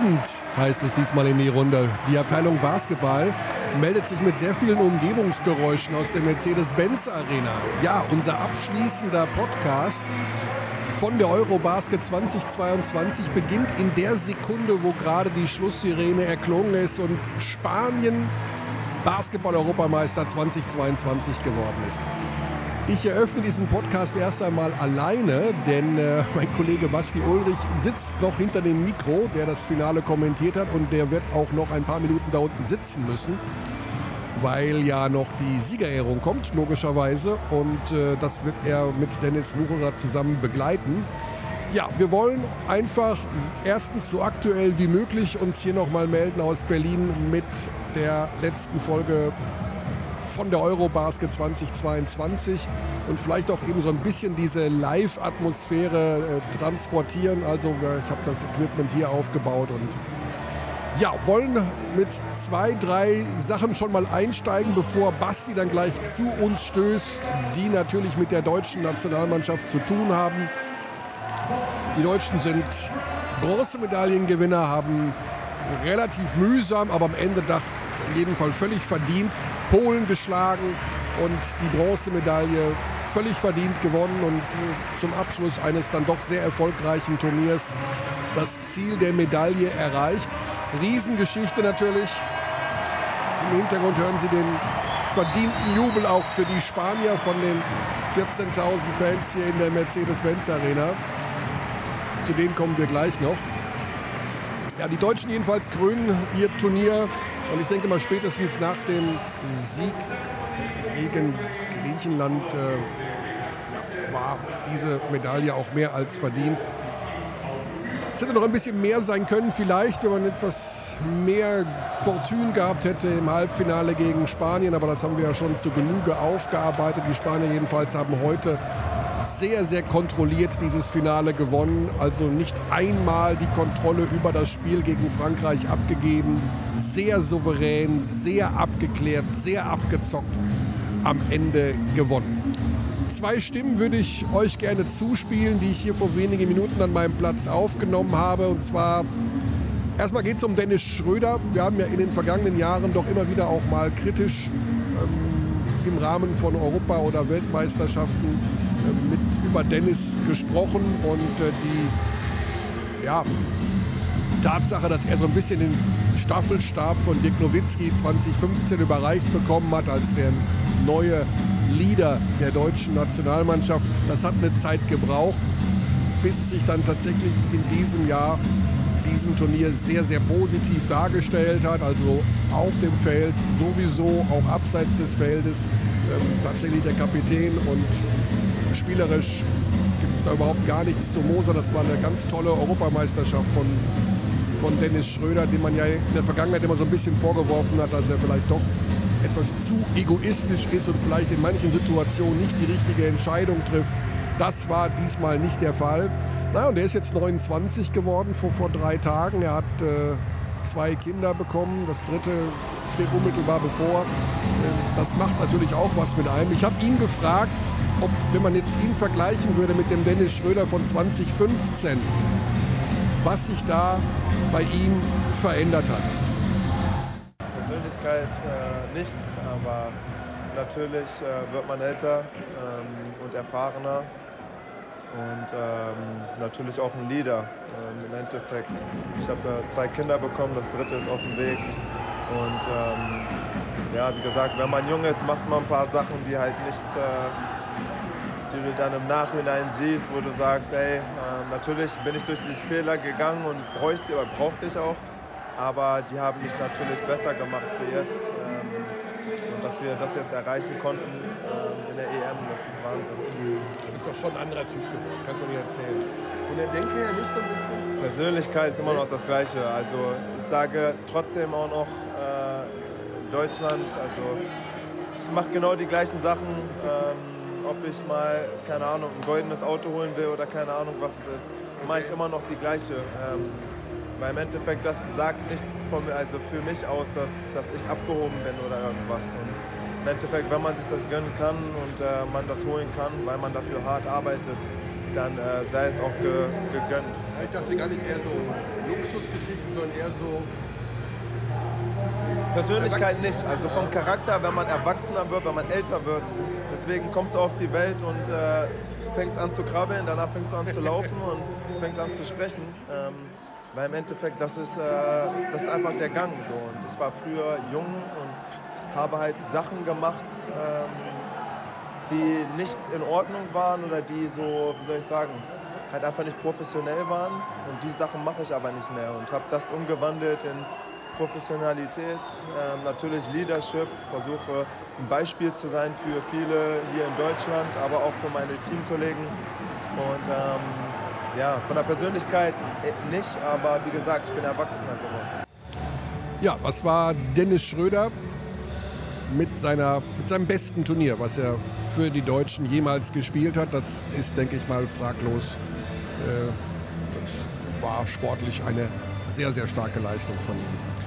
Abend heißt es diesmal in die Runde. Die Abteilung Basketball meldet sich mit sehr vielen Umgebungsgeräuschen aus der Mercedes-Benz Arena. Ja, unser abschließender Podcast von der Eurobasket 2022 beginnt in der Sekunde, wo gerade die Schlusssirene erklungen ist und Spanien Basketball-Europameister 2022 geworden ist. Ich eröffne diesen Podcast erst einmal alleine, denn äh, mein Kollege Basti Ulrich sitzt noch hinter dem Mikro, der das Finale kommentiert hat und der wird auch noch ein paar Minuten da unten sitzen müssen, weil ja noch die Siegerehrung kommt, logischerweise. Und äh, das wird er mit Dennis Wucherer zusammen begleiten. Ja, wir wollen einfach erstens so aktuell wie möglich uns hier nochmal melden aus Berlin mit der letzten Folge von der Eurobasket 2022 und vielleicht auch eben so ein bisschen diese Live-Atmosphäre äh, transportieren. Also ich habe das Equipment hier aufgebaut und ja, wollen mit zwei, drei Sachen schon mal einsteigen, bevor Basti dann gleich zu uns stößt, die natürlich mit der deutschen Nationalmannschaft zu tun haben. Die Deutschen sind Bronzemedaillengewinner, haben relativ mühsam, aber am Ende doch in jedem Fall völlig verdient Polen geschlagen und die Bronzemedaille völlig verdient gewonnen und zum Abschluss eines dann doch sehr erfolgreichen Turniers das Ziel der Medaille erreicht. Riesengeschichte natürlich. Im Hintergrund hören Sie den verdienten Jubel auch für die Spanier von den 14.000 Fans hier in der Mercedes-Benz Arena. Zu denen kommen wir gleich noch. Ja, die Deutschen jedenfalls krönen ihr Turnier und ich denke mal, spätestens nach dem Sieg gegen Griechenland äh, war diese Medaille auch mehr als verdient. Es hätte noch ein bisschen mehr sein können, vielleicht, wenn man etwas mehr Fortune gehabt hätte im Halbfinale gegen Spanien. Aber das haben wir ja schon zu Genüge aufgearbeitet. Die Spanier jedenfalls haben heute sehr, sehr kontrolliert dieses Finale gewonnen. Also nicht einmal die Kontrolle über das Spiel gegen Frankreich abgegeben. Sehr souverän, sehr abgeklärt, sehr abgezockt. Am Ende gewonnen. Zwei Stimmen würde ich euch gerne zuspielen, die ich hier vor wenigen Minuten an meinem Platz aufgenommen habe. Und zwar erstmal geht es um Dennis Schröder. Wir haben ja in den vergangenen Jahren doch immer wieder auch mal kritisch ähm, im Rahmen von Europa- oder Weltmeisterschaften über Dennis gesprochen und äh, die ja, Tatsache, dass er so ein bisschen den Staffelstab von Dirk Nowitzki 2015 überreicht bekommen hat als der neue Leader der deutschen Nationalmannschaft, das hat eine Zeit gebraucht, bis es sich dann tatsächlich in diesem Jahr, diesem Turnier sehr, sehr positiv dargestellt hat. Also auf dem Feld sowieso, auch abseits des Feldes, ähm, tatsächlich der Kapitän und spielerisch gibt es da überhaupt gar nichts zu Moser. Das war eine ganz tolle Europameisterschaft von, von Dennis Schröder, dem man ja in der Vergangenheit immer so ein bisschen vorgeworfen hat, dass er vielleicht doch etwas zu egoistisch ist und vielleicht in manchen Situationen nicht die richtige Entscheidung trifft. Das war diesmal nicht der Fall. Na, und er ist jetzt 29 geworden vor, vor drei Tagen. Er hat äh, zwei Kinder bekommen. Das dritte steht unmittelbar bevor. Äh, das macht natürlich auch was mit einem. Ich habe ihn gefragt, ob, wenn man jetzt ihn vergleichen würde mit dem Dennis Schröder von 2015, was sich da bei ihm verändert hat. Persönlichkeit äh, nichts, aber natürlich äh, wird man älter ähm, und erfahrener und ähm, natürlich auch ein Leader ähm, im Endeffekt. Ich habe äh, zwei Kinder bekommen, das dritte ist auf dem Weg und ähm, ja, wie gesagt, wenn man jung ist, macht man ein paar Sachen, die halt nicht äh, die du dann im Nachhinein siehst, wo du sagst, ey, äh, natürlich bin ich durch dieses Fehler gegangen und bräuchte oder brauchte ich auch, aber die haben mich natürlich besser gemacht für jetzt. Ähm, und dass wir das jetzt erreichen konnten äh, in der EM, das ist Wahnsinn. Du bist doch schon ein anderer Typ geworden, kannst du mir erzählen. Von der Denke her nicht so ein bisschen? Persönlichkeit ist immer noch das Gleiche. Also ich sage trotzdem auch noch äh, Deutschland, also ich mache genau die gleichen Sachen. Ähm, ob ich mal, keine Ahnung, ein goldenes Auto holen will oder keine Ahnung, was es ist, mache ich immer noch die gleiche. Ähm, weil im Endeffekt, das sagt nichts von mir, also für mich aus, dass, dass ich abgehoben bin oder irgendwas. Und im Endeffekt, wenn man sich das gönnen kann und äh, man das holen kann, weil man dafür hart arbeitet, dann äh, sei es auch ge, gegönnt. Ich dachte gar nicht eher so Luxus Luxusgeschichten, sondern eher so. Persönlichkeit nicht. Also vom Charakter, wenn man erwachsener wird, wenn man älter wird. Deswegen kommst du auf die Welt und äh, fängst an zu krabbeln, danach fängst du an zu laufen und fängst an zu sprechen. Ähm, weil im Endeffekt, das ist, äh, das ist einfach der Gang. So. Und ich war früher jung und habe halt Sachen gemacht, ähm, die nicht in Ordnung waren oder die so, wie soll ich sagen, halt einfach nicht professionell waren. Und die Sachen mache ich aber nicht mehr und habe das umgewandelt in Professionalität, ähm, natürlich Leadership, versuche ein Beispiel zu sein für viele hier in Deutschland, aber auch für meine Teamkollegen. Und ähm, ja, von der Persönlichkeit äh, nicht, aber wie gesagt, ich bin Erwachsener geworden. Ja, was war Dennis Schröder mit, seiner, mit seinem besten Turnier, was er für die Deutschen jemals gespielt hat? Das ist, denke ich mal, fraglos. Äh, das war sportlich eine sehr, sehr starke Leistung von ihm.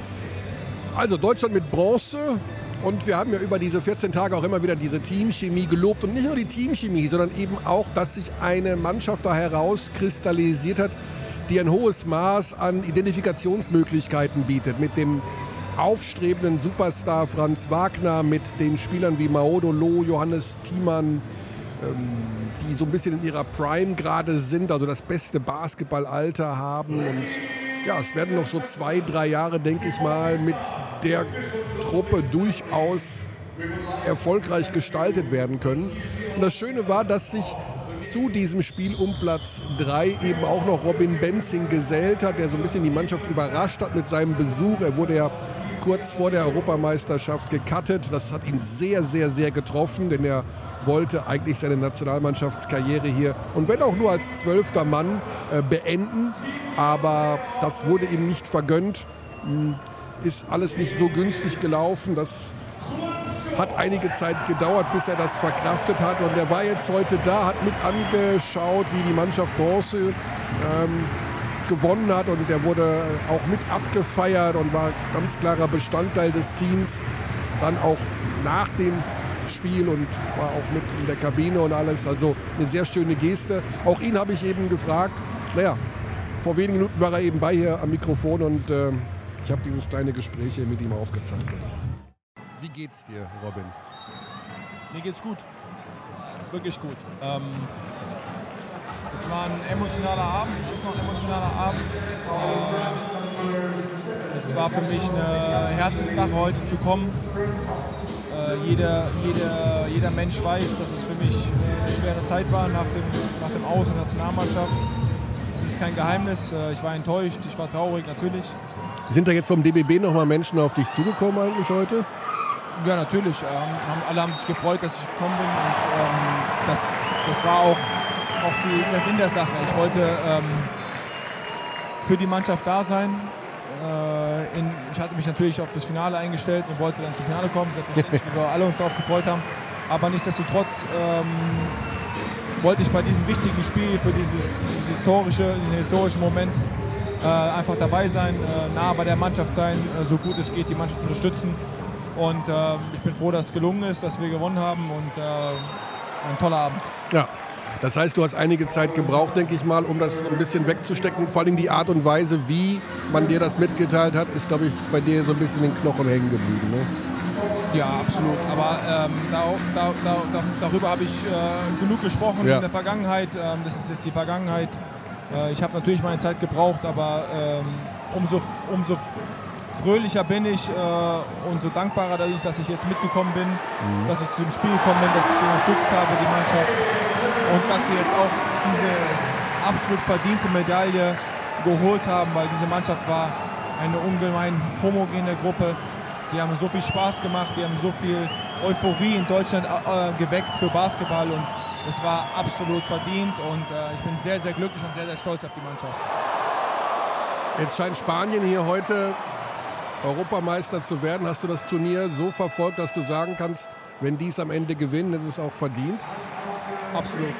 Also Deutschland mit Bronze, und wir haben ja über diese 14 Tage auch immer wieder diese Teamchemie gelobt. Und nicht nur die Teamchemie, sondern eben auch, dass sich eine Mannschaft da herauskristallisiert hat, die ein hohes Maß an Identifikationsmöglichkeiten bietet. Mit dem aufstrebenden Superstar Franz Wagner, mit den Spielern wie Maodo Loh, Johannes Thiemann, ähm, die so ein bisschen in ihrer Prime gerade sind, also das beste Basketballalter haben und ja, es werden noch so zwei, drei Jahre, denke ich mal, mit der Truppe durchaus erfolgreich gestaltet werden können. Und das Schöne war, dass sich zu diesem Spiel um Platz 3 eben auch noch Robin Benzing gesellt hat, der so ein bisschen die Mannschaft überrascht hat mit seinem Besuch. Er wurde ja kurz vor der Europameisterschaft gecuttet. Das hat ihn sehr, sehr, sehr getroffen, denn er wollte eigentlich seine Nationalmannschaftskarriere hier und wenn auch nur als zwölfter Mann äh, beenden. Aber das wurde ihm nicht vergönnt. Hm, ist alles nicht so günstig gelaufen. Das hat einige Zeit gedauert, bis er das verkraftet hat. Und er war jetzt heute da, hat mit angeschaut, wie die Mannschaft Bronze ähm, gewonnen hat. Und er wurde auch mit abgefeiert und war ganz klarer Bestandteil des Teams. Dann auch nach dem Spiel und war auch mit in der Kabine und alles. Also eine sehr schöne Geste. Auch ihn habe ich eben gefragt. Naja, vor wenigen Minuten war er eben bei hier am Mikrofon und äh, ich habe dieses kleine Gespräch hier mit ihm aufgezeichnet. Wie geht's dir, Robin? Mir geht's gut. Wirklich gut. Ähm, es war ein emotionaler Abend, es ist noch ein emotionaler Abend. Äh, es war für mich eine Herzenssache, heute zu kommen. Äh, jeder, jeder, jeder Mensch weiß, dass es für mich eine schwere Zeit war nach dem, nach dem Aus- der Nationalmannschaft. Es ist kein Geheimnis. Äh, ich war enttäuscht, ich war traurig natürlich. Sind da jetzt vom DBB nochmal Menschen auf dich zugekommen eigentlich heute? Ja, natürlich. Ähm, alle haben sich gefreut, dass ich gekommen bin. Und ähm, das, das war auch, auch die, der Sinn der Sache. Ich wollte ähm, für die Mannschaft da sein. Äh, in, ich hatte mich natürlich auf das Finale eingestellt und wollte dann zum Finale kommen, wir alle uns darauf gefreut haben. Aber nichtsdestotrotz ähm, wollte ich bei diesem wichtigen Spiel für dieses, dieses historische, den historischen Moment äh, einfach dabei sein, äh, nah bei der Mannschaft sein, äh, so gut es geht, die Mannschaft unterstützen. Und äh, ich bin froh, dass es gelungen ist, dass wir gewonnen haben und äh, ein toller Abend. Ja. Das heißt, du hast einige Zeit gebraucht, denke ich mal, um das ein bisschen wegzustecken. Vor allem die Art und Weise, wie man dir das mitgeteilt hat, ist, glaube ich, bei dir so ein bisschen in den Knochen hängen geblieben. Ne? Ja, absolut. Aber ähm, da, da, da, darüber habe ich äh, genug gesprochen ja. in der Vergangenheit. Ähm, das ist jetzt die Vergangenheit. Äh, ich habe natürlich meine Zeit gebraucht, aber ähm, umso, umso fröhlicher bin ich äh, und so dankbarer dadurch, dass ich jetzt mitgekommen bin, mhm. dass ich zum Spiel gekommen bin, dass ich unterstützt habe, die Mannschaft und dass sie jetzt auch diese absolut verdiente Medaille geholt haben, weil diese Mannschaft war eine ungemein homogene Gruppe. Die haben so viel Spaß gemacht, die haben so viel Euphorie in Deutschland äh, geweckt für Basketball und es war absolut verdient und äh, ich bin sehr, sehr glücklich und sehr, sehr stolz auf die Mannschaft. Jetzt scheint Spanien hier heute Europameister zu werden. Hast du das Turnier so verfolgt, dass du sagen kannst, wenn die es am Ende gewinnen, ist es auch verdient? Absolut.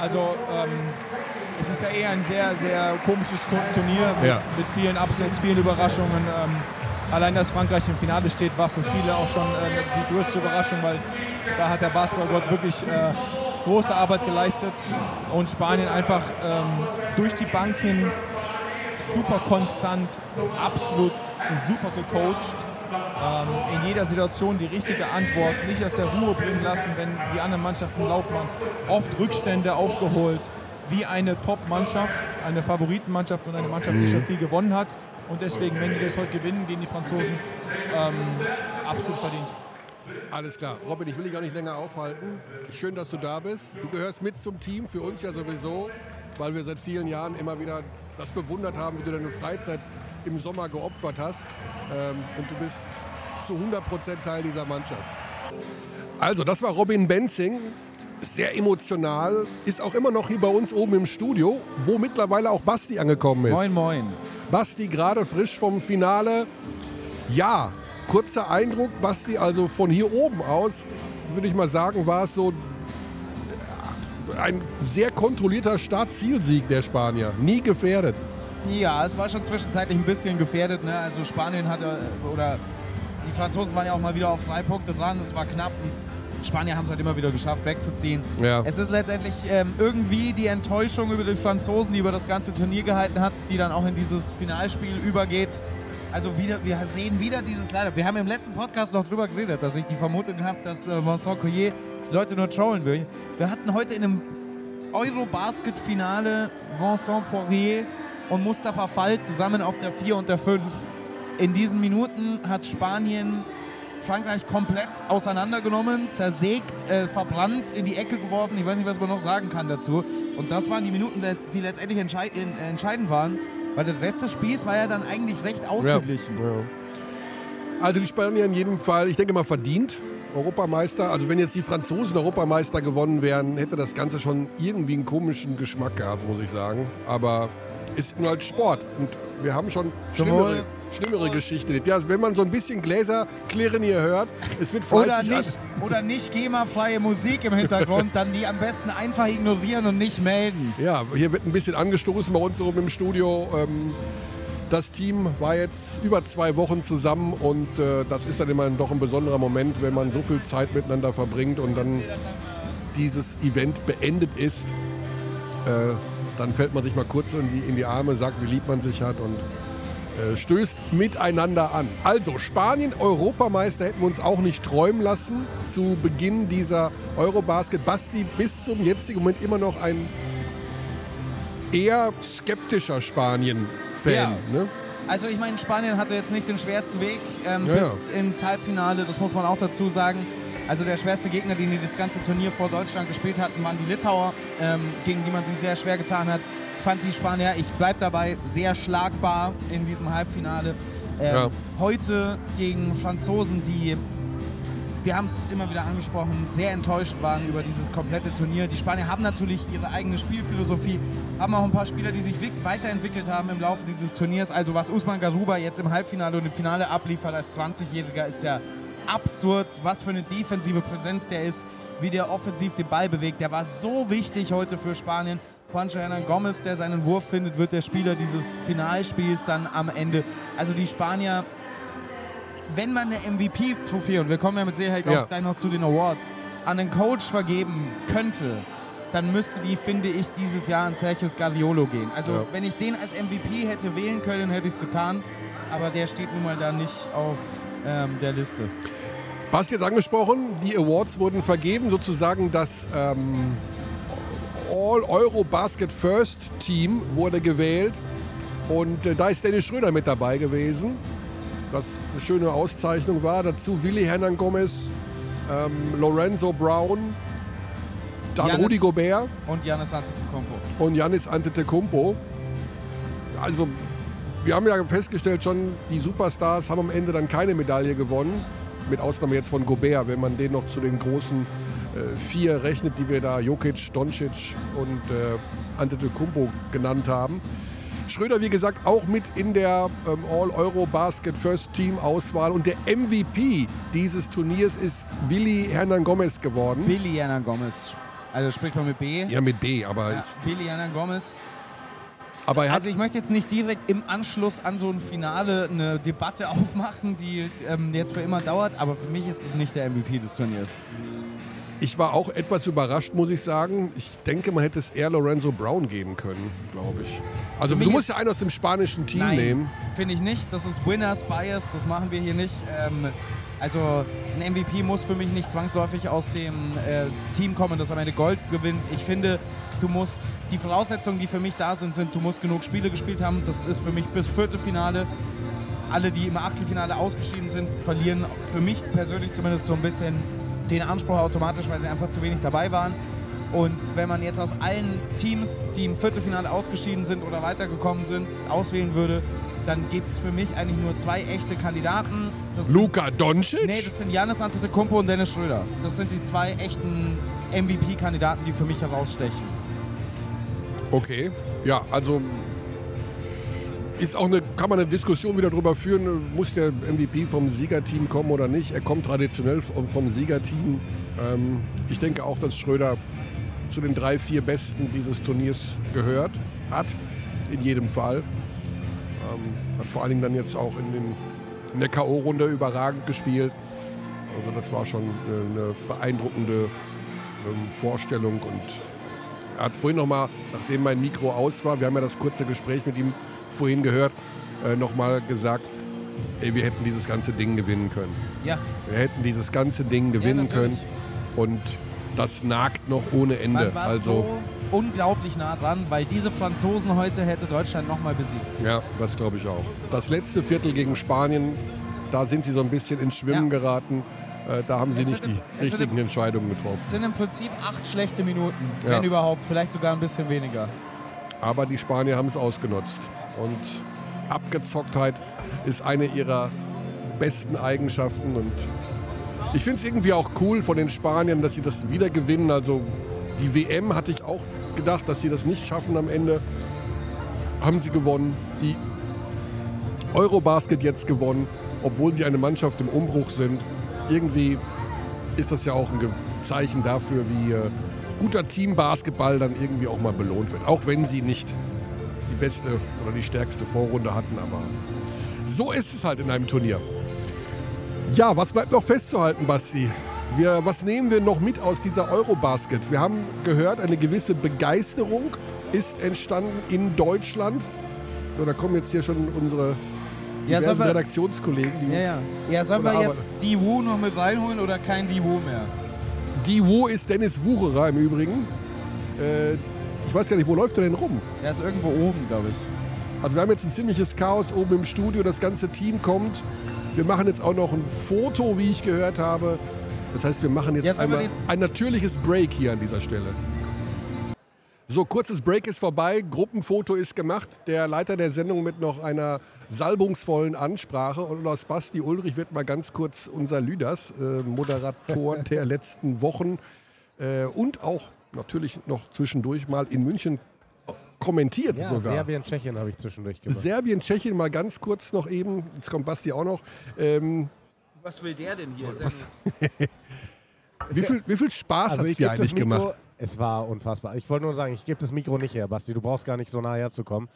Also ähm, es ist ja eher ein sehr, sehr komisches Turnier mit, ja. mit vielen Upsets, vielen Überraschungen. Ähm, allein, dass Frankreich im Finale steht, war für viele auch schon äh, die größte Überraschung, weil da hat der Basketballgott wirklich äh, große Arbeit geleistet und Spanien einfach ähm, durch die Bank hin super konstant, absolut super gecoacht. Ähm, in jeder Situation die richtige Antwort, nicht aus der Ruhe bringen lassen, wenn die anderen Mannschaften laufen. Oft Rückstände aufgeholt, wie eine Top-Mannschaft, eine Favoritenmannschaft und eine Mannschaft, die mhm. schon viel gewonnen hat. Und deswegen, wenn die das heute gewinnen gegen die Franzosen, ähm, absolut verdient. Alles klar. Robin, ich will dich gar nicht länger aufhalten. Schön, dass du da bist. Du gehörst mit zum Team, für uns ja sowieso, weil wir seit vielen Jahren immer wieder das bewundert haben, wie du deine Freizeit im Sommer geopfert hast. Ähm, und du bist zu 100% Teil dieser Mannschaft. Also, das war Robin Benzing. Sehr emotional, ist auch immer noch hier bei uns oben im Studio, wo mittlerweile auch Basti angekommen ist. Moin, moin. Basti gerade frisch vom Finale. Ja, kurzer Eindruck, Basti, also von hier oben aus, würde ich mal sagen, war es so ein sehr kontrollierter Start-Zielsieg der Spanier. Nie gefährdet. Ja, es war schon zwischenzeitlich ein bisschen gefährdet. Ne? Also Spanien hatte, oder die Franzosen waren ja auch mal wieder auf drei Punkte dran. Es war knapp. Spanier haben es halt immer wieder geschafft, wegzuziehen. Ja. Es ist letztendlich ähm, irgendwie die Enttäuschung über die Franzosen, die über das ganze Turnier gehalten hat, die dann auch in dieses Finalspiel übergeht. Also wieder, wir sehen wieder dieses Leider. Wir haben im letzten Podcast noch drüber geredet, dass ich die Vermutung habe, dass äh, Vincent Collier Leute nur trollen will. Wir hatten heute in einem Eurobasket-Finale Vincent Poirier und Mustafa Fall zusammen auf der 4 und der 5. In diesen Minuten hat Spanien Frankreich komplett auseinandergenommen, zersägt, äh, verbrannt, in die Ecke geworfen. Ich weiß nicht, was man noch sagen kann dazu. Und das waren die Minuten, die letztendlich entscheid äh, entscheidend waren, weil der Rest des Spiels war ja dann eigentlich recht ausgeglichen. Ja, ja. Also die Spanier in jedem Fall, ich denke mal, verdient. Europameister. Also wenn jetzt die Franzosen Europameister gewonnen wären, hätte das Ganze schon irgendwie einen komischen Geschmack gehabt, muss ich sagen. Aber ist nur halt Sport. Und wir haben schon schlimmere, schlimmere Geschichten. Ja, wenn man so ein bisschen Gläser klirren hier hört, es wird fleißig... Oder nicht, oder nicht GEMA-freie Musik im Hintergrund, dann die am besten einfach ignorieren und nicht melden. Ja, hier wird ein bisschen angestoßen bei uns oben im Studio. Ähm, das Team war jetzt über zwei Wochen zusammen und äh, das ist dann immer doch ein besonderer Moment, wenn man so viel Zeit miteinander verbringt und dann dieses Event beendet ist. Äh, dann fällt man sich mal kurz in die, in die Arme, sagt, wie lieb man sich hat und äh, stößt miteinander an. Also Spanien, Europameister hätten wir uns auch nicht träumen lassen zu Beginn dieser Eurobasket. Basti bis zum jetzigen Moment immer noch ein eher skeptischer Spanien-Fan. Ja. Ne? Also ich meine, Spanien hatte jetzt nicht den schwersten Weg ähm, ja, bis ja. ins Halbfinale, das muss man auch dazu sagen. Also der schwerste Gegner, den die das ganze Turnier vor Deutschland gespielt hatten, waren die Litauer, ähm, gegen die man sich sehr schwer getan hat. Fand die Spanier, ich bleibe dabei, sehr schlagbar in diesem Halbfinale. Ähm, ja. Heute gegen Franzosen, die, wir haben es immer wieder angesprochen, sehr enttäuscht waren über dieses komplette Turnier. Die Spanier haben natürlich ihre eigene Spielphilosophie, haben auch ein paar Spieler, die sich weiterentwickelt haben im Laufe dieses Turniers. Also was Usman Garuba jetzt im Halbfinale und im Finale abliefert als 20-Jähriger, ist ja absurd, was für eine defensive Präsenz der ist, wie der offensiv den Ball bewegt. Der war so wichtig heute für Spanien. Juancho Hernan Gomez, der seinen Wurf findet, wird der Spieler dieses Finalspiels dann am Ende. Also die Spanier, wenn man eine MVP-Trophäe, und wir kommen ja mit Sicherheit ja. auch gleich noch zu den Awards, an einen Coach vergeben könnte, dann müsste die, finde ich, dieses Jahr an Sergio Scariolo gehen. Also ja. wenn ich den als MVP hätte wählen können, hätte ich es getan. Aber der steht nun mal da nicht auf ähm, der Liste. Was jetzt angesprochen, die Awards wurden vergeben, sozusagen das ähm, All-Euro Basket First Team wurde gewählt. Und äh, da ist Dennis Schröder mit dabei gewesen, das eine schöne Auszeichnung war. Dazu Willi Hernan Gomez, ähm, Lorenzo Brown, dann Giannis Rudi Gobert. Und Janis Antetokounmpo. Und Janis Antetokounmpo. Also wir haben ja festgestellt schon, die Superstars haben am Ende dann keine Medaille gewonnen. Mit Ausnahme jetzt von Gobert, wenn man den noch zu den großen vier rechnet, die wir da Jokic, Doncic und äh, Antetokounmpo genannt haben. Schröder, wie gesagt, auch mit in der ähm, All-Euro-Basket First Team Auswahl. Und der MVP dieses Turniers ist Willi Hernan Gomez geworden. Willi Hernan Gomez. Also spricht man mit B? Ja, mit B, aber. Ja, Willi Hernan Gomez also ich möchte jetzt nicht direkt im Anschluss an so ein Finale eine Debatte aufmachen, die ähm, jetzt für immer dauert, aber für mich ist es nicht der MVP des Turniers. Ich war auch etwas überrascht, muss ich sagen. Ich denke, man hätte es eher Lorenzo Brown geben können, glaube ich. Also du musst ja einen aus dem spanischen Team Nein, nehmen. Finde ich nicht. Das ist Winners Bias, das machen wir hier nicht. Ähm, also ein MVP muss für mich nicht zwangsläufig aus dem äh, Team kommen, das am Ende Gold gewinnt. Ich finde, du musst, die Voraussetzungen, die für mich da sind, sind, du musst genug Spiele gespielt haben. Das ist für mich bis Viertelfinale. Alle, die im Achtelfinale ausgeschieden sind, verlieren für mich persönlich zumindest so ein bisschen den Anspruch automatisch, weil sie einfach zu wenig dabei waren. Und wenn man jetzt aus allen Teams, die im Viertelfinale ausgeschieden sind oder weitergekommen sind, auswählen würde, dann gibt es für mich eigentlich nur zwei echte Kandidaten. Das Luka Doncic? Nee, das sind Janis Antetokounmpo und Dennis Schröder. Das sind die zwei echten MVP-Kandidaten, die für mich herausstechen. Okay, ja, also ist auch eine, kann man eine Diskussion wieder darüber führen, muss der MVP vom Siegerteam kommen oder nicht. Er kommt traditionell vom, Siegerteam. Ähm, ich denke auch, dass Schröder zu den drei, vier Besten dieses Turniers gehört hat, in jedem Fall. Ähm, hat vor allen Dingen dann jetzt auch in, den, in der K.O.-Runde überragend gespielt. Also das war schon eine beeindruckende ähm, Vorstellung und er hat vorhin nochmal, nachdem mein Mikro aus war, wir haben ja das kurze Gespräch mit ihm vorhin gehört, äh, nochmal gesagt, ey, wir hätten dieses ganze Ding gewinnen können. Ja. Wir hätten dieses ganze Ding gewinnen ja, können und das nagt noch ohne Ende. Man war also so unglaublich nah dran, weil diese Franzosen heute hätte Deutschland nochmal besiegt. Ja, das glaube ich auch. Das letzte Viertel gegen Spanien, da sind sie so ein bisschen ins Schwimmen ja. geraten. Äh, da haben sie es nicht die richtigen im, Entscheidungen getroffen. Es sind im Prinzip acht schlechte Minuten, ja. wenn überhaupt, vielleicht sogar ein bisschen weniger. Aber die Spanier haben es ausgenutzt. Und Abgezocktheit ist eine ihrer besten Eigenschaften. Und ich finde es irgendwie auch cool von den Spaniern, dass sie das wieder gewinnen. Also die WM hatte ich auch gedacht, dass sie das nicht schaffen am Ende. Haben sie gewonnen. Die Eurobasket jetzt gewonnen, obwohl sie eine Mannschaft im Umbruch sind. Irgendwie ist das ja auch ein Zeichen dafür, wie äh, guter Teambasketball dann irgendwie auch mal belohnt wird. Auch wenn sie nicht die beste oder die stärkste Vorrunde hatten, aber so ist es halt in einem Turnier. Ja, was bleibt noch festzuhalten, Basti? Wir, was nehmen wir noch mit aus dieser Eurobasket? Wir haben gehört, eine gewisse Begeisterung ist entstanden in Deutschland. So, da kommen jetzt hier schon unsere ja, wir, Redaktionskollegen. Die ja, ja. ja, sollen wir jetzt die Wu noch mit reinholen oder kein Die Wu mehr? Die Wu ist Dennis Wucherer im Übrigen. Äh, ich weiß gar nicht, wo läuft er denn rum? Er ist irgendwo oben, glaube ich. Also wir haben jetzt ein ziemliches Chaos oben im Studio. Das ganze Team kommt. Wir machen jetzt auch noch ein Foto, wie ich gehört habe. Das heißt, wir machen jetzt, jetzt einmal ein natürliches Break hier an dieser Stelle. So, kurzes Break ist vorbei, Gruppenfoto ist gemacht. Der Leiter der Sendung mit noch einer salbungsvollen Ansprache. Und Lars Basti Ulrich wird mal ganz kurz unser Lüders, äh, Moderator der letzten Wochen äh, und auch natürlich noch zwischendurch mal in München kommentiert ja, sogar. Serbien, Tschechien habe ich zwischendurch gemacht. Serbien, Tschechien mal ganz kurz noch eben. Jetzt kommt Basti auch noch. Ähm, was will der denn hier? wie, viel, wie viel Spaß also hat es dir eigentlich Mikro, gemacht? Es war unfassbar. Ich wollte nur sagen, ich gebe das Mikro nicht her, Basti. Du brauchst gar nicht so nah herzukommen.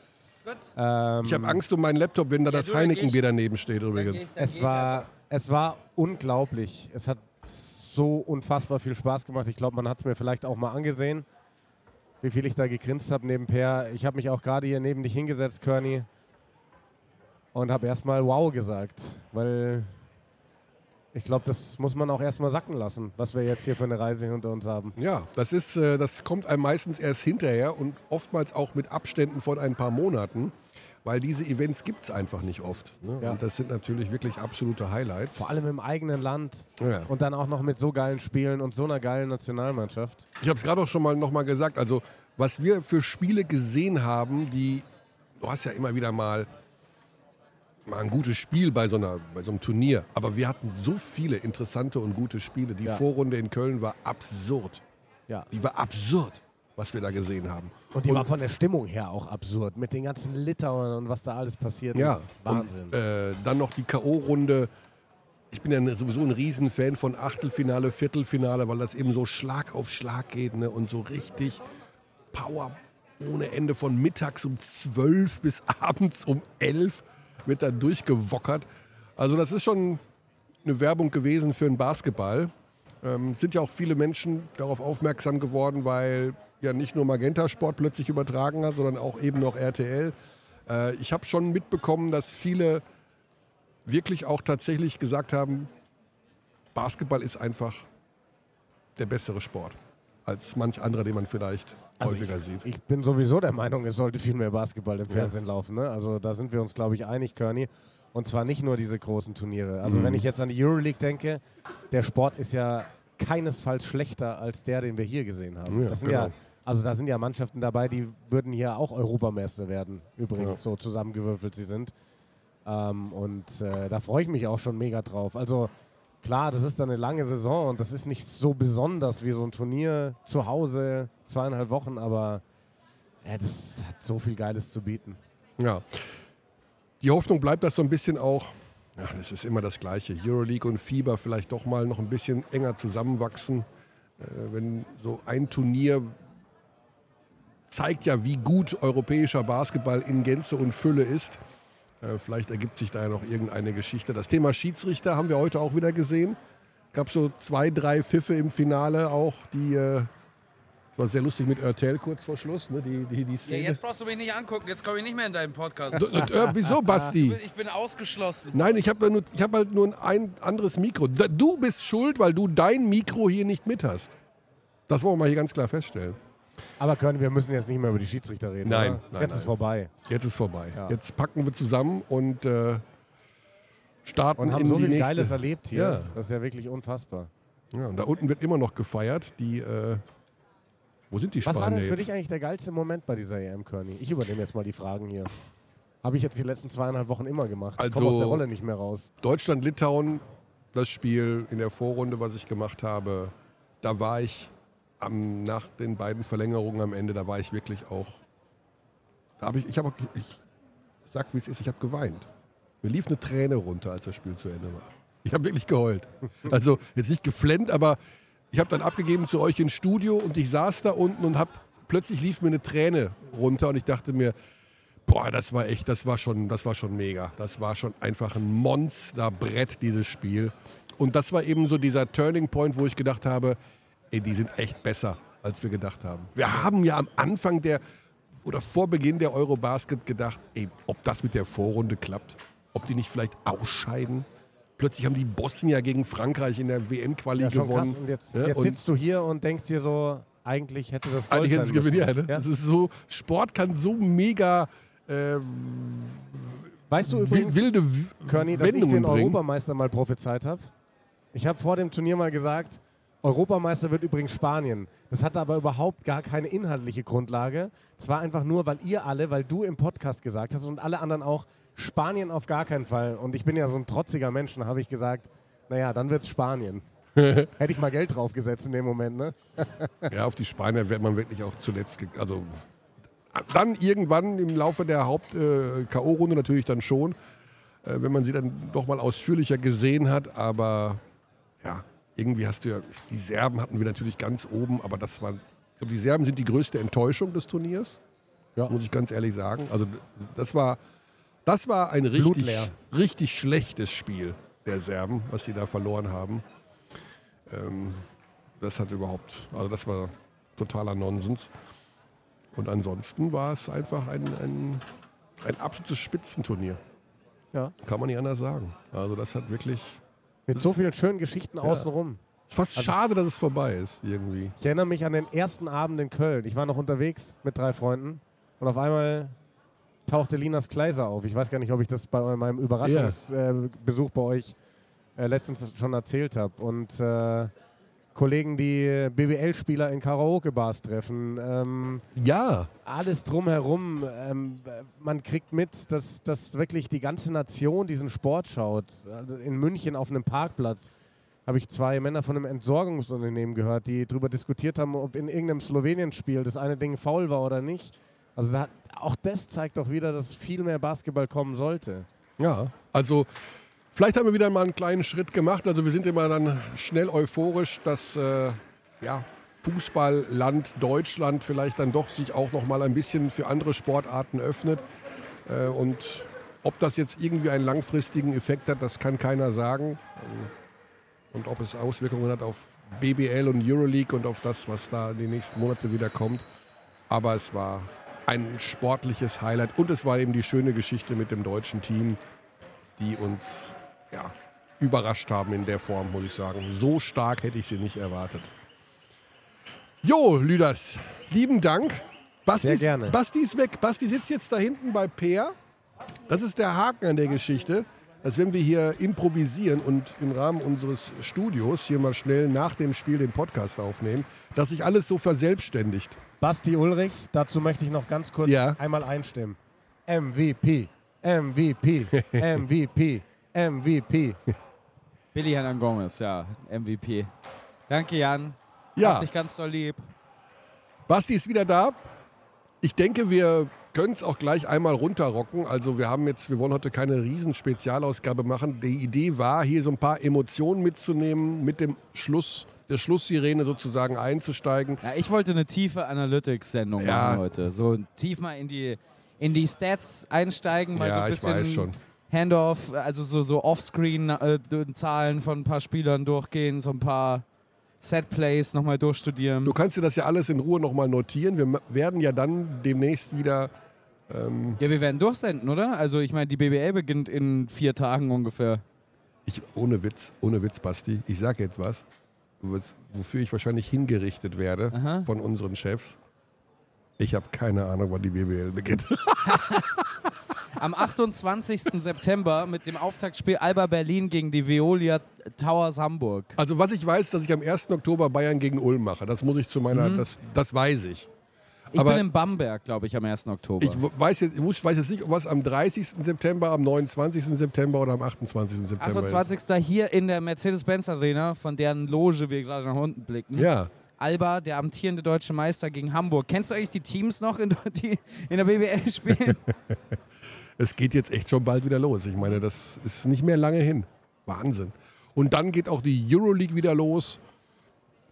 Ähm, ich habe Angst um meinen Laptop, wenn da ja, das Heineken-Bier daneben steht übrigens. Dann es, war, es war unglaublich. Es hat so unfassbar viel Spaß gemacht. Ich glaube, man hat es mir vielleicht auch mal angesehen, wie viel ich da gegrinst habe nebenher. Ich habe mich auch gerade hier neben dich hingesetzt, Körny, und habe erstmal wow gesagt, weil ich glaube, das muss man auch erstmal sacken lassen, was wir jetzt hier für eine Reise hinter uns haben. Ja, das, ist, äh, das kommt einem meistens erst hinterher und oftmals auch mit Abständen von ein paar Monaten weil diese Events gibt es einfach nicht oft. Ne? Ja. Und das sind natürlich wirklich absolute Highlights. Vor allem im eigenen Land ja. und dann auch noch mit so geilen Spielen und so einer geilen Nationalmannschaft. Ich habe es gerade auch schon mal noch mal gesagt, also was wir für Spiele gesehen haben, die, du hast ja immer wieder mal mal ein gutes Spiel bei so, einer, bei so einem Turnier. Aber wir hatten so viele interessante und gute Spiele. Die ja. Vorrunde in Köln war absurd. Ja. Die war absurd was wir da gesehen haben. Und die und, war von der Stimmung her auch absurd, mit den ganzen Litauern und was da alles passiert ja, ist. Wahnsinn. Und, äh, dann noch die K.O.-Runde. Ich bin ja sowieso ein Riesenfan von Achtelfinale, Viertelfinale, weil das eben so Schlag auf Schlag geht ne? und so richtig Power ohne Ende von mittags um 12 bis abends um 11 wird da durchgewockert. Also das ist schon eine Werbung gewesen für den Basketball. Ähm, sind ja auch viele Menschen darauf aufmerksam geworden, weil ja nicht nur Magenta Sport plötzlich übertragen hat, sondern auch eben noch RTL. Äh, ich habe schon mitbekommen, dass viele wirklich auch tatsächlich gesagt haben, Basketball ist einfach der bessere Sport als manch anderer, den man vielleicht also häufiger ich, sieht. Ich bin sowieso der Meinung, es sollte viel mehr Basketball im Fernsehen ja. laufen. Ne? Also da sind wir uns, glaube ich, einig, Körny. Und zwar nicht nur diese großen Turniere. Also mhm. wenn ich jetzt an die Euroleague denke, der Sport ist ja keinesfalls schlechter als der, den wir hier gesehen haben. Ja, das sind genau. ja, also da sind ja Mannschaften dabei, die würden hier auch Europameister werden, übrigens, ja. so zusammengewürfelt sie sind. Ähm, und äh, da freue ich mich auch schon mega drauf. Also klar, das ist dann eine lange Saison und das ist nicht so besonders wie so ein Turnier zu Hause, zweieinhalb Wochen, aber ja, das hat so viel Geiles zu bieten. Ja. Die Hoffnung bleibt, dass so ein bisschen auch, ja, das ist immer das Gleiche, Euroleague und Fieber vielleicht doch mal noch ein bisschen enger zusammenwachsen. Äh, wenn so ein Turnier zeigt ja, wie gut europäischer Basketball in Gänze und Fülle ist. Äh, vielleicht ergibt sich da ja noch irgendeine Geschichte. Das Thema Schiedsrichter haben wir heute auch wieder gesehen. Gab so zwei, drei Pfiffe im Finale auch, die äh, war sehr lustig mit Örtel kurz vor Schluss, ne? die, die, die Szene. Ja, jetzt brauchst du mich nicht angucken, jetzt komme ich nicht mehr in deinen Podcast. So, äh, wieso, Basti? Ich bin ausgeschlossen. Nein, ich habe hab halt nur ein anderes Mikro. Du bist schuld, weil du dein Mikro hier nicht mit hast. Das wollen wir mal hier ganz klar feststellen. Aber können wir müssen jetzt nicht mehr über die Schiedsrichter reden. Nein, oder? nein jetzt nein. ist vorbei. Jetzt ist vorbei. Ja. Jetzt packen wir zusammen und äh, starten und haben in so die viel nächste. Geiles erlebt hier. Ja. Das ist ja wirklich unfassbar. Ja, und da unten wird immer noch gefeiert. Die äh, wo sind die Was Spanier war denn für jetzt? dich eigentlich der geilste Moment bei dieser EM, Kearney? Ich übernehme jetzt mal die Fragen hier. Habe ich jetzt die letzten zweieinhalb Wochen immer gemacht. Ich komme Also- aus der Rolle nicht mehr raus. Deutschland-Litauen, das Spiel in der Vorrunde, was ich gemacht habe, da war ich am, nach den beiden Verlängerungen am Ende, da war ich wirklich auch. Da habe ich, ich habe, ich sag wie es ist, ich habe geweint. Mir lief eine Träne runter, als das Spiel zu Ende war. Ich habe wirklich geheult. Also jetzt nicht geflennt, aber ich habe dann abgegeben zu euch ins Studio und ich saß da unten und hab, plötzlich lief mir eine Träne runter und ich dachte mir, boah, das war echt, das war schon, das war schon mega. Das war schon einfach ein Monsterbrett, dieses Spiel. Und das war eben so dieser Turning Point, wo ich gedacht habe, ey, die sind echt besser, als wir gedacht haben. Wir haben ja am Anfang der oder vor Beginn der Eurobasket gedacht, ey, ob das mit der Vorrunde klappt, ob die nicht vielleicht ausscheiden. Plötzlich haben die Bossen ja gegen Frankreich in der WM-Quali Ja, gewonnen. Und jetzt, Ja, jetzt und- sitzt du hier und denkst dir so, eigentlich hätte das Gold Eigentlich hätte es ja, ne? Das ist so, Sport kann so mega ähm, Weißt du übrigens, wilde W- Körny, dass ich Wendungen den bringen. Europameister mal prophezeit habe? Ich habe vor dem Turnier mal gesagt, Europameister wird übrigens Spanien. Das hatte aber überhaupt gar keine inhaltliche Grundlage. Es war einfach nur, weil ihr alle, weil du im Podcast gesagt hast und alle anderen auch, Spanien auf gar keinen Fall. Und ich bin ja so ein trotziger Mensch, dann habe ich gesagt, naja, dann wird es Spanien. Hätte ich mal Geld draufgesetzt in dem Moment, ne? Ja, auf die Spanier wird man wirklich auch zuletzt, also dann irgendwann im Laufe der Haupt-K.O.-Runde natürlich dann schon, äh, wenn man sie dann doch mal ausführlicher gesehen hat, aber ja, irgendwie hast du ja, die Serben hatten wir natürlich ganz oben, aber das war, ich glaube, die Serben sind die größte Enttäuschung des Turniers, Ja. muss ich ganz ehrlich sagen. Also das war, das war ein richtig, Blutleer. richtig schlechtes Spiel der Serben, was sie da verloren haben. Ähm, das hat überhaupt, also das war totaler Nonsens. Und ansonsten war es einfach ein, ein, ein absolutes Spitzenturnier. Ja. Kann man nicht anders sagen. Also das hat wirklich. Mit so vielen schönen Geschichten außenrum. Fast Also schade, dass es vorbei ist, irgendwie. Ich erinnere mich an den ersten Abend in Köln. Ich war noch unterwegs mit drei Freunden und auf einmal tauchte Linas Kleiser auf. Ich weiß gar nicht, ob ich das bei meinem Überraschungsbesuch bei euch äh, letztens schon erzählt habe. Und äh, Kollegen, die BBL-Spieler in Karaoke-Bars treffen. Ähm, Ja, alles drumherum. Ähm, äh, man kriegt mit, dass, dass wirklich die ganze Nation diesen Sport schaut. Also in München auf einem Parkplatz habe ich zwei Männer von einem Entsorgungsunternehmen gehört, die darüber diskutiert haben, ob in irgendeinem Slowenien-Spiel das eine Ding faul war oder nicht. Also da, auch das zeigt doch wieder, dass viel mehr Basketball kommen sollte. ja. Also vielleicht haben wir wieder mal einen kleinen Schritt gemacht. Also wir sind immer dann schnell euphorisch, dass äh, ja, Fußballland Deutschland vielleicht dann doch sich auch noch mal ein bisschen für andere Sportarten öffnet. Äh, und ob das jetzt irgendwie einen langfristigen Effekt hat, das kann keiner sagen. Und ob es Auswirkungen hat auf BBL und Euroleague und auf das, was da in den nächsten Monaten wieder kommt. Aber es war ein sportliches Highlight und es war eben die schöne Geschichte mit dem deutschen Team, die uns ja, überrascht haben in der Form, muss ich sagen. So stark hätte ich sie nicht erwartet. Jo, Lüders, lieben Dank. Basti Sehr ist, gerne. Basti ist weg. Basti sitzt jetzt da hinten bei Peer. Das ist der Haken an der Geschichte, dass wenn wir hier improvisieren und im Rahmen unseres Studios hier mal schnell nach dem Spiel den Podcast aufnehmen, dass sich alles so verselbstständigt. Basti Ulrich, dazu möchte ich noch ganz kurz Ja. einmal einstimmen. MVP, MVP, MVP, MVP. Billy Hernan Gomez, ja, MVP. Danke, Jan. Ja. Hab dich ganz doll lieb. Basti ist wieder da. Ich denke, wir können es auch gleich einmal runterrocken. Also wir haben jetzt, wir wollen heute keine riesen Spezialausgabe machen. Die Idee war, hier so ein paar Emotionen mitzunehmen, mit dem Schluss, der Schlusssirene sozusagen einzusteigen. Ja, ich wollte eine tiefe Analytics-Sendung Ja. machen heute. So tief mal in die, in die Stats einsteigen, mal Ja, so ein ich bisschen weiß schon. Handoff, also so, so Offscreen-Zahlen von ein paar Spielern durchgehen, so ein paar Set-Plays nochmal durchstudieren. Du kannst dir das ja alles in Ruhe nochmal notieren. Wir werden ja dann demnächst wieder, Ja, wir werden durchsenden, oder? Also ich meine, die BBL beginnt in vier Tagen ungefähr. ich, ohne Witz, ohne Witz, Basti, ich sage jetzt was, wofür ich wahrscheinlich hingerichtet werde Aha. von unseren Chefs. Ich habe keine Ahnung, wann die BWL beginnt. Am 28. September mit dem Auftaktspiel Alba Berlin gegen die Veolia Towers Hamburg. Also was ich weiß, dass ich am 1. Oktober Bayern gegen Ulm mache. Das muss ich zu meiner, das, das weiß ich. Ich Aber- bin in Bamberg, glaube ich, am 1. Oktober. Ich weiß jetzt, ich weiß jetzt nicht, ob was am 30. September, am 29. September oder am 28. September 28. hier in der Mercedes-Benz Arena, von deren Loge wir gerade nach unten blicken. ist. Ja, Alba, der amtierende deutsche Meister gegen Hamburg. Kennst du eigentlich die Teams noch, in, die in der BWL spielen? es geht jetzt echt schon bald wieder los. Ich meine, das ist nicht mehr lange hin. Wahnsinn. Und dann geht auch die Euroleague wieder los.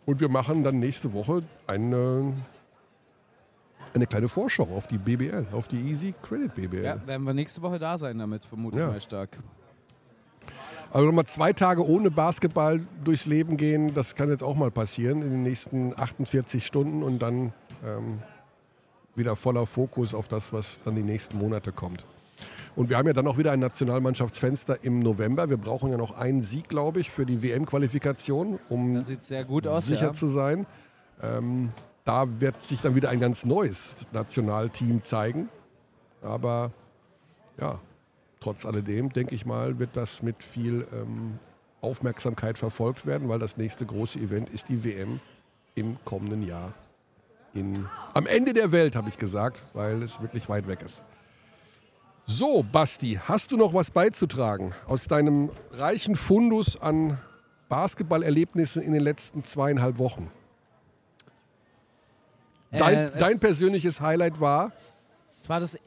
Und wir machen dann nächste Woche eine, eine kleine Vorschau auf die BBL, auf die Easy Credit BBL. ja, werden wir nächste Woche da sein damit, vermute ich Ja. mal stark. Also nochmal zwei Tage ohne Basketball durchs Leben gehen, das kann jetzt auch mal passieren in den nächsten 48 Stunden und dann ähm, wieder voller Fokus auf das, was dann die nächsten Monate kommt. Und wir haben ja dann auch wieder ein Nationalmannschaftsfenster im November. Wir brauchen ja noch einen Sieg, glaube ich, für die WM-Qualifikation, um aus. sicher ja. zu sein. Ähm, da wird sich dann wieder ein ganz neues Nationalteam zeigen. Aber ja, trotz alledem, denke ich mal, wird das mit viel ähm, Aufmerksamkeit verfolgt werden, weil das nächste große Event ist die WM im kommenden Jahr. In, am Ende der Welt, habe ich gesagt, weil es wirklich weit weg ist. So, Basti, hast du noch was beizutragen aus deinem reichen Fundus an Basketballerlebnissen in den letzten zweieinhalb Wochen? Dein, Äh, dein persönliches Highlight war, Es war das. äh,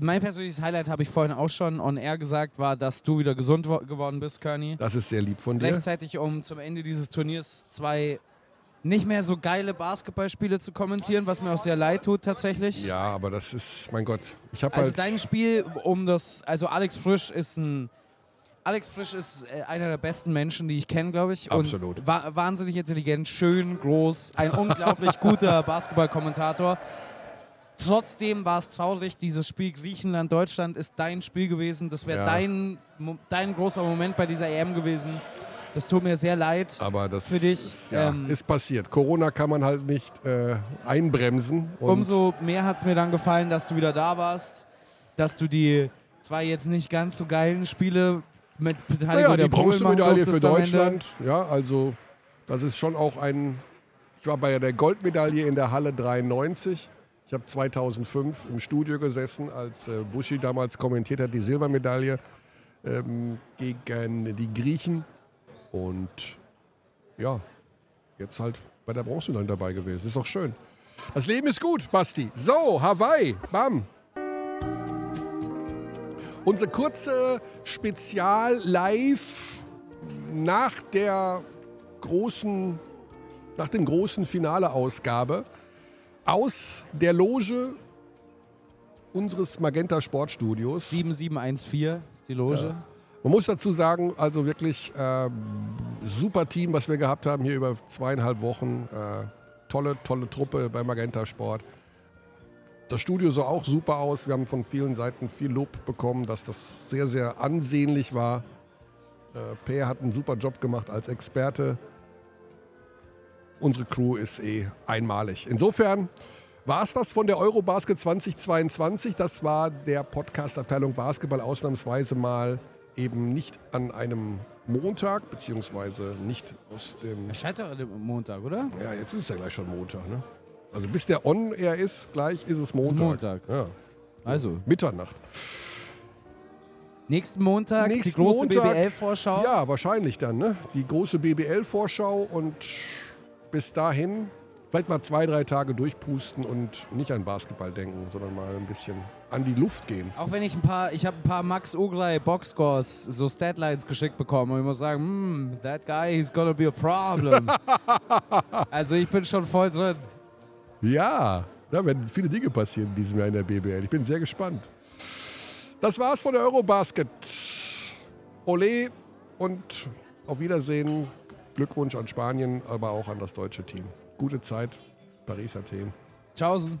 Mein persönliches Highlight habe ich vorhin auch schon on air gesagt, war, dass du wieder gesund wo- geworden bist, Kearney. das ist sehr lieb von dir. Gleichzeitig, um zum Ende dieses Turniers zwei nicht mehr so geile Basketballspiele zu kommentieren, was mir auch sehr leid tut tatsächlich. Ja, aber das ist, mein Gott, ich habe Also halt. dein Spiel um das, also Alex Frisch ist ein, Alex Frisch ist äh, einer der besten Menschen, die ich kenne, glaube ich. Absolut. Und wa wahnsinnig intelligent, schön, groß, ein unglaublich guter Basketballkommentator. Trotzdem war es traurig, dieses Spiel Griechenland-Deutschland ist dein Spiel gewesen. Das wäre Ja. dein, dein großer Moment bei dieser EM gewesen. Das tut mir sehr leid. aber das für dich, Ist, ja, ähm, ist passiert. Corona kann man halt nicht äh, einbremsen. Umso mehr hat es mir dann gefallen, dass du wieder da warst, dass du die zwei jetzt nicht ganz so geilen Spiele mit Beteiligung naja, der die Bronzemedaille für. Deutschland. Ja, also das ist schon auch ein. Ich war bei der Goldmedaille in der Halle 93. Ich habe 2005 im Studio gesessen, als äh, Buschi damals kommentiert hat, die Silbermedaille ähm, gegen die Griechen. Und ja, jetzt halt bei der Bronzemedaille dabei gewesen. Ist doch schön. Das Leben ist gut, Basti. So, Hawaii, bam. Unser kurze Spezial-Live nach der großen, nach dem großen Finale-Ausgabe aus der Loge unseres Magenta Sportstudios. 7714 ist die Loge. Man muss dazu sagen, also wirklich äh, super Team, was wir gehabt haben hier über zweieinhalb Wochen. Äh, tolle, tolle Truppe bei Magenta Sport. Das Studio sah auch super aus. Wir haben von vielen Seiten viel Lob bekommen, dass das sehr, sehr ansehnlich war. Äh, Per hat einen super Job gemacht als Experte. Unsere Crew ist eh einmalig. Insofern war es das von der Eurobasket 2022. Das war der Podcast Abteilung Basketball ausnahmsweise mal eben nicht an einem Montag, beziehungsweise nicht aus dem. Erscheint doch am Montag, oder? Ja, jetzt ist es ja gleich schon Montag, ne? Also bis der On-Air ist, gleich ist es Montag. Ist Montag. Ja. Also. Mitternacht. Nächsten Montag Nächsten die große BBL-Vorschau. Ja, wahrscheinlich dann, ne? Die große BBL-Vorschau und bis dahin vielleicht mal zwei, drei Tage durchpusten und nicht an Basketball denken, sondern mal ein bisschen an die Luft gehen. Auch wenn ich ein paar, ich habe ein paar Max Ugrei Boxscores, so Statlines geschickt bekommen und ich muss sagen, hmm, that guy, he's gonna be a problem. also ich bin schon voll drin. Ja, da werden viele Dinge passieren in diesem Jahr in der BBL. Ich bin sehr gespannt. Das war's von der Eurobasket. Ole und auf Wiedersehen. Glückwunsch an Spanien, aber auch an das deutsche Team. Gute Zeit, Paris, Athen. Tschaußen.